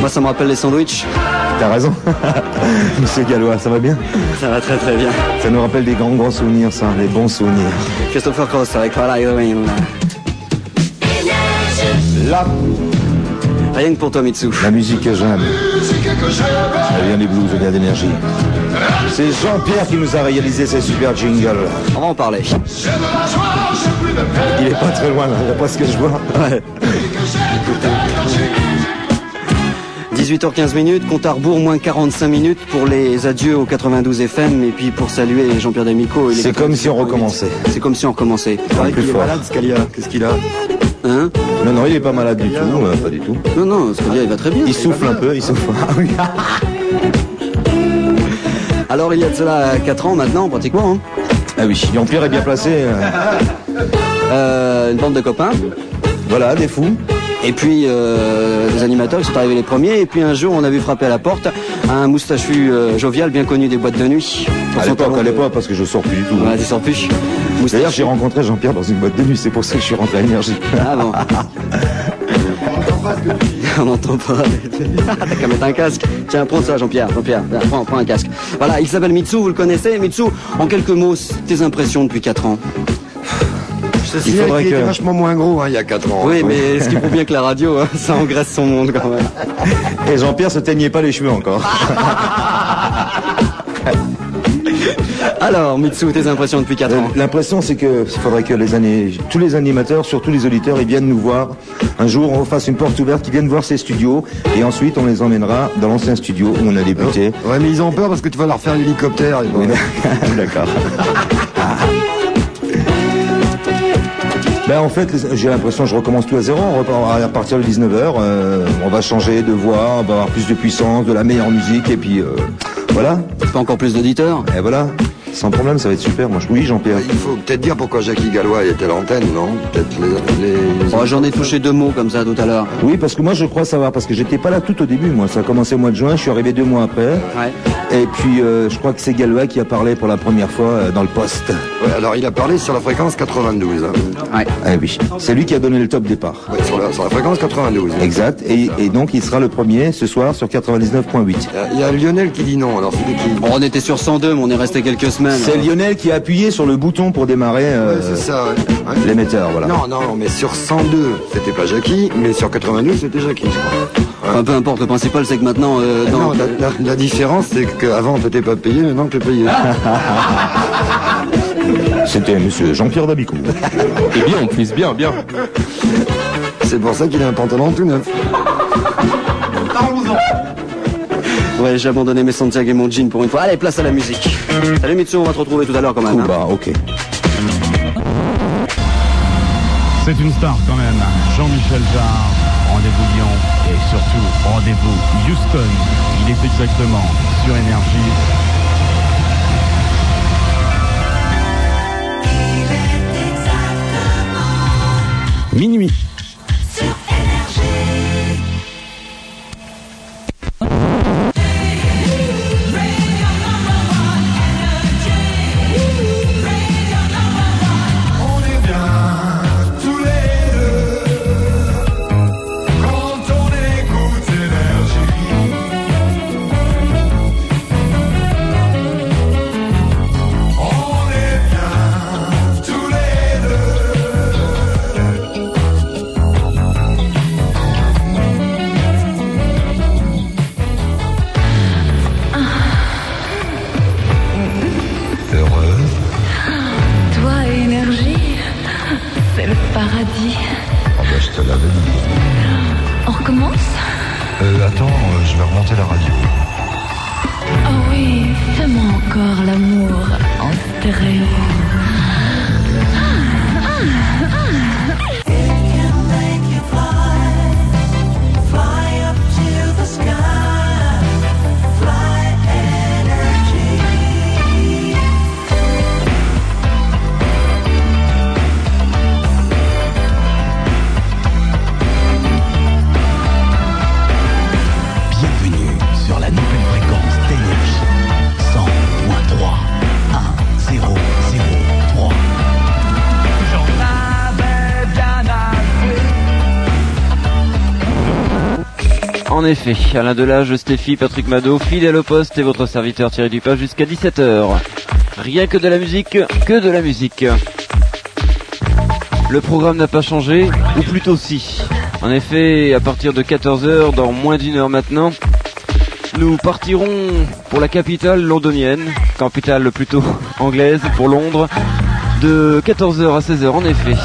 Moi, ça me rappelle les sandwichs. T'as raison. Monsieur Gallois, ça va bien Ça va très très bien. Ça nous rappelle des grands grands souvenirs, ça, des bons souvenirs. Christopher Cross avec Fala Heroin. Là, Rien que pour toi, Mitsu. la musique que j'aime. Ça vient du blues, ça vient d'énergie. C'est Jean-Pierre qui nous a réalisé ces super jingles. On va en parler. Il est pas très loin, là, d'après ce que je vois. Ouais. 18h15 minutes, compte à rebours, moins 45 minutes pour les adieux au 92 FM et puis pour saluer Jean-Pierre D'Amico. il est C'est comme si on recommençait. C'est comme si on recommençait. Il est malade, Scalia. Qu'est-ce qu'il a Hein Non, non, il est pas malade du tout, euh, pas du tout. Non, non, Scalia, il va très bien. Il souffle un peu, il souffle. Alors, il y a de cela 4 ans maintenant, pratiquement. hein. Ah oui, Jean-Pierre est bien placé. euh, Euh, une bande de copains. Voilà, des fous. Et puis euh, les animateurs ils sont arrivés les premiers. Et puis un jour, on a vu frapper à la porte un moustachu euh, jovial bien connu des boîtes de nuit. À l'époque, à l'époque, parce que je sors plus du tout. Ouais, tu sors plus. D'ailleurs, j'ai rencontré Jean-Pierre dans une boîte de nuit, c'est pour ça que je suis rentré à Énergie. Ah bon. On n'entend pas. T'as qu'à mettre un casque. Tiens, prends ça, Jean-Pierre. Jean-Pierre, prends, prends un casque. Voilà, il s'appelle Mitsu, vous le connaissez. Mitsu, en quelques mots, tes impressions depuis 4 ans. Il faudrait qu'il que- était vachement moins gros hein, il y a 4 ans. Oui, mais ce qui prouve bien que la radio, hein, ça engraisse son monde quand même. Et Jean-Pierre se teignait pas les cheveux encore. Alors, Mitsu, tes impressions depuis 4 Euh, ans. L'impression, c'est que il faudrait que les années, tous les animateurs, surtout les auditeurs, ils viennent nous voir. Un jour, on fasse une porte ouverte, qu'ils viennent voir ces studios, et ensuite, on les emmènera dans l'ancien studio où on a débuté. Ouais, mais ils ont peur parce que tu vas leur faire l'hélicoptère. Oui. D'accord. Ben en fait, j'ai l'impression que je recommence tout à zéro. On repart à partir de 19h. on va changer de voix, on va avoir plus de puissance, de la meilleure musique, et puis euh, voilà. Pas encore plus d'auditeurs Et voilà. Sans problème, ça va être super. Moi, je- oui, Jean-Pierre. Il faut peut-être dire pourquoi Jackie Gallois était à l'antenne, non Peut-être les... les- Oh, J'en ai touché deux mots comme ça tout à l'heure. Oui, parce que moi, je crois savoir, parce que j'étais pas là tout au début. Moi, ça a commencé au mois de juin. Je suis arrivé deux mois après. Ouais. Et puis, euh, je crois que c'est Gallois qui a parlé pour la première fois euh, dans le poste. Ouais, alors il a parlé sur la fréquence 92. hein. Ouais. Ah oui. C'est lui qui a donné le top départ. Ouais, sur, la, sur la fréquence 92. Exact. Et, et donc, il sera le premier ce soir sur 99.8. Il y a- Il y a Lionel qui dit non, alors c'est qui Bon, on était sur 102, mais on est resté quelques semaines. C'est Lionel qui a appuyé sur le bouton pour démarrer euh, Ouais, c'est ça. ouais. Ouais. l'émetteur. Voilà. Non, non, mais sur 102, c'était pas Jackie, mais sur 92, c'était Jackie, je crois. Enfin, peu importe, le principal c'est que maintenant, euh, dans- Non, la, la- la différence, c'est qu'avant, t'étais pas payé, maintenant, t'es payé. C'était monsieur Jean-Pierre Dabicourt. Et bien, on puisse bien, bien. c'est pour ça qu'il a un pantalon tout neuf. Ouais, j'ai abandonné mes Santiago et mon jean pour une fois. Allez, place à la musique. Salut Mitsu, on va te retrouver tout à l'heure quand même. hein. Bah, ok. C'est une star quand même. Jean-Michel Jarre, rendez-vous Lyon et surtout rendez-vous Houston. Il est exactement sur énergie. Minuit. Attends, euh, je vais remonter la radio. Oh oui, fais-moi encore l'amour en stéréo. En effet, Alain Delage, Stéphie, Patrick Mado, fidèle au poste et votre serviteur Thierry Dupin jusqu'à 17h. Rien que de la musique, que de la musique. Le programme n'a pas changé, ou plutôt si. En effet, à partir de 14h, dans moins d'une heure maintenant, nous partirons pour la capitale londonienne, capitale plutôt anglaise pour Londres, de 14h à 16h en effet.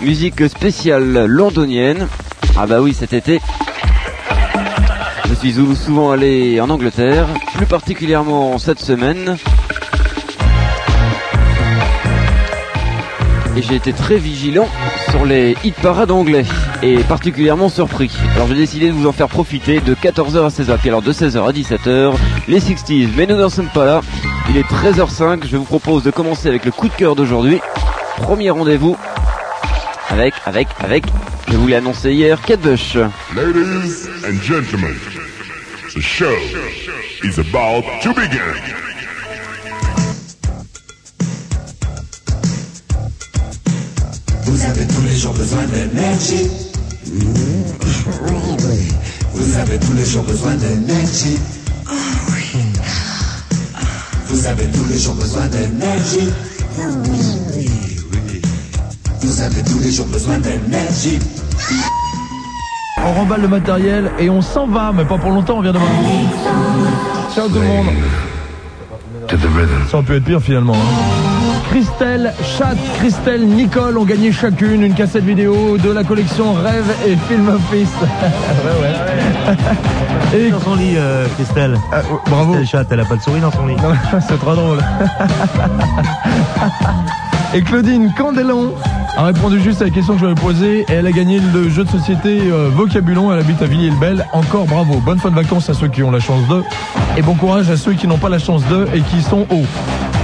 Musique spéciale londonienne. Ah bah oui, cet été, suis sou- souvent allé en Angleterre, plus particulièrement cette semaine. Et j'ai été très vigilant sur les hit parades anglais et particulièrement surpris. Alors j'ai décidé de vous en faire profiter de 14h à 16h. Puis alors de 16h à 17h, les 60s. Mais nous n'en sommes pas là. Il est 13h05. Je vous propose de commencer avec le coup de cœur d'aujourd'hui. Premier rendez-vous avec, avec, avec, je vous l'ai annoncé hier, Kate Bush. Ladies and gentlemen, the show is about to begin. Vous avez tous les jours besoin d'énergie. Vous avez tous les jours besoin d'énergie. Vous avez tous les jours besoin d'énergie. Vous avez tous les jours besoin d'énergie. On remballe le matériel et on s'en va, mais pas pour longtemps, on vient de voir. Ciao tout le monde. Ça aurait pu être pire finalement. hein. Christelle, Chat, Christelle, Nicole ont gagné chacune une cassette vidéo de la collection Rêve et Film Office. ouais, ouais. Et dans son lit, euh, Christelle. bravo. Christelle Chat, elle a pas de souris dans son lit. C'est trop drôle. Et Claudine Candelon a répondu juste à la question que je lui avais posée et elle a gagné le jeu de société euh, Vocabulon. Elle habite à Villiers-le-Bel. Encore bravo. Bonne fin de vacances à ceux qui ont la chance d'eux. Et bon courage à ceux qui n'ont pas la chance d'eux et qui sont hauts.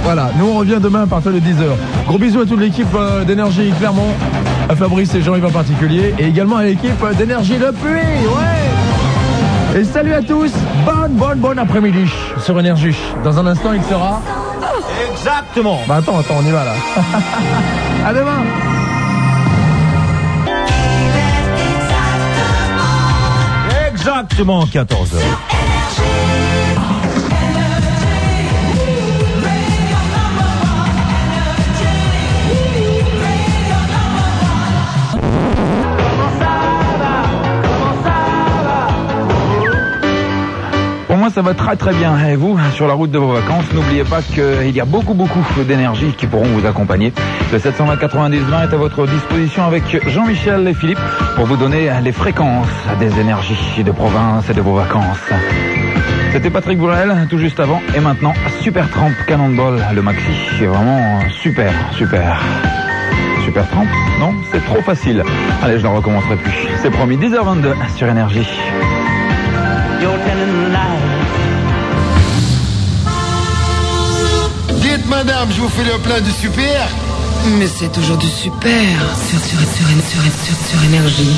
Voilà, nous on revient demain à partir de 10h. Gros bisous à toute l'équipe euh, d'énergie Clermont, à Fabrice et Jean-Yves en particulier, et également à l'équipe euh, d'énergie Le Puy. Ouais Et salut à tous, bonne, bonne, bonne après-midi sur Énergie. Dans un instant, il sera... Exactement. Bah attends, attends, on y va là. à demain Exactement 14 heures. Très très bien. Et vous, sur la route de vos vacances, n'oubliez pas qu'il y a beaucoup beaucoup d'énergie qui pourront vous accompagner. Le 720 90 20 est à votre disposition avec Jean-Michel et Philippe pour vous donner les fréquences des énergies de province et de vos vacances. C'était Patrick Bourrel, tout juste avant. Et maintenant, Super Tramp Cannonball, le maxi. C'est vraiment super, super. Super Tramp Non, c'est trop facile. Allez, je ne recommencerai plus. C'est promis, 10h22 sur Énergie. Madame, je vous fais le plein du super. Mais c'est toujours du super. Sur, sur, sur, sur, sur, sur énergie.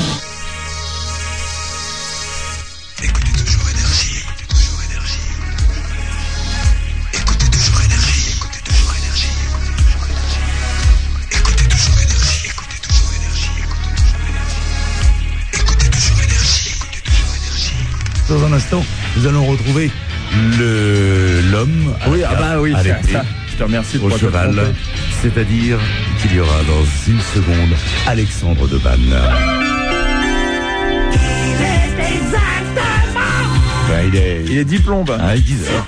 Dans un instant, nous allons retrouver le l'homme. Oui, ah bah oui, c'est ça. Te remercie de au cheval. C'est-à-dire qu'il y aura dans une seconde Alexandre de Banne. Ben, il est. Il est 10 plombes. Ah, 10 heures.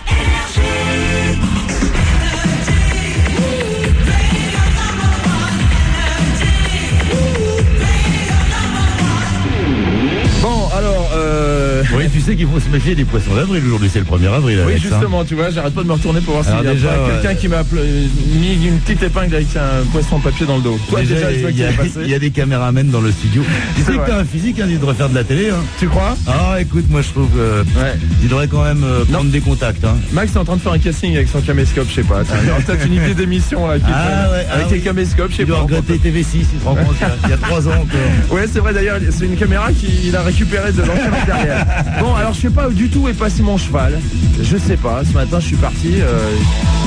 Bon, alors, euh... Oui, tu sais qu'il faut se méfier des poissons d'avril aujourd'hui, c'est le 1er avril. Oui, hein. justement, tu vois, j'arrête pas de me retourner pour voir s'il y a déjà, ouais. quelqu'un qui m'a mis une petite épingle avec un poisson en papier dans le dos. Toi, déjà, il qu'il y, a, il y des caméramens dans le studio. Tu sais que t'as un physique, hein, tu devrais faire de la télé. Hein. Tu crois? Ah, écoute, moi je trouve que Ouais. il devrait quand même euh, prendre des contacts. Hein. Max est en train de faire un casting avec son caméscope, je sais pas. Il peut-être une idée d'émission là Ah, ouais, ah avec les caméscopes, je sais Il pas. regretter TV6, il se rend compte, il y a- il y a trois ans encore. Ouais, c'est vrai d'ailleurs, c'est une caméra qu'il a récupérée de l'ancien derrière. Bon, alors je sais pas du tout est passé mon cheval. Je sais pas. Ce matin, je suis parti. euh,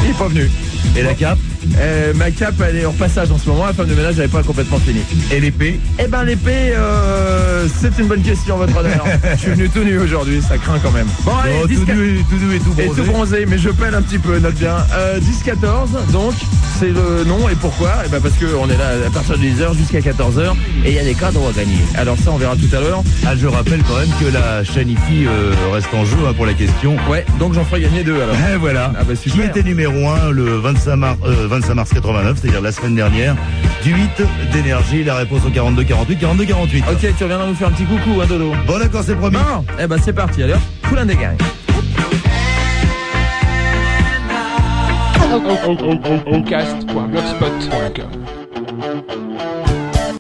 Il est pas venu. Et la cape Euh, Ma cape, elle est en passage en ce moment. La femme de ménage, n'est pas complètement finie. Et l'épée Eh ben l'épée, euh, c'est une bonne question, votre honneur. Je suis venu tout nu aujourd'hui, ça craint quand même. Bon, allez, Oh, 10, tout nu, tout nu et tout et bronzé. tout bronzé, mais je pèle un petit peu, note bien. Euh, 10-14, donc, c'est le nom. Et pourquoi? Eh ben parce qu'on est là à partir de 10h jusqu'à 14h. Et il y a des cadeaux à gagner. Alors ça, on verra tout à l'heure. Ah, je rappelle quand même que la chaîne IFI euh, reste en jeu hein, pour la question. Ouais, donc j'en ferai gagner deux alors. Et voilà. Ah bah Qui super. était numéro 1 le 25 mars, euh, 25 mars 89, c'est-à-dire la semaine dernière, du 8 d'énergie, la réponse au 42 48, 42 48. Ok, tu reviendras nous faire un petit coucou, hein, Dodo. Bon d'accord, c'est promis. Bon, eh ben c'est parti, alors. Coulin des gangs. Ocast.blogspot.com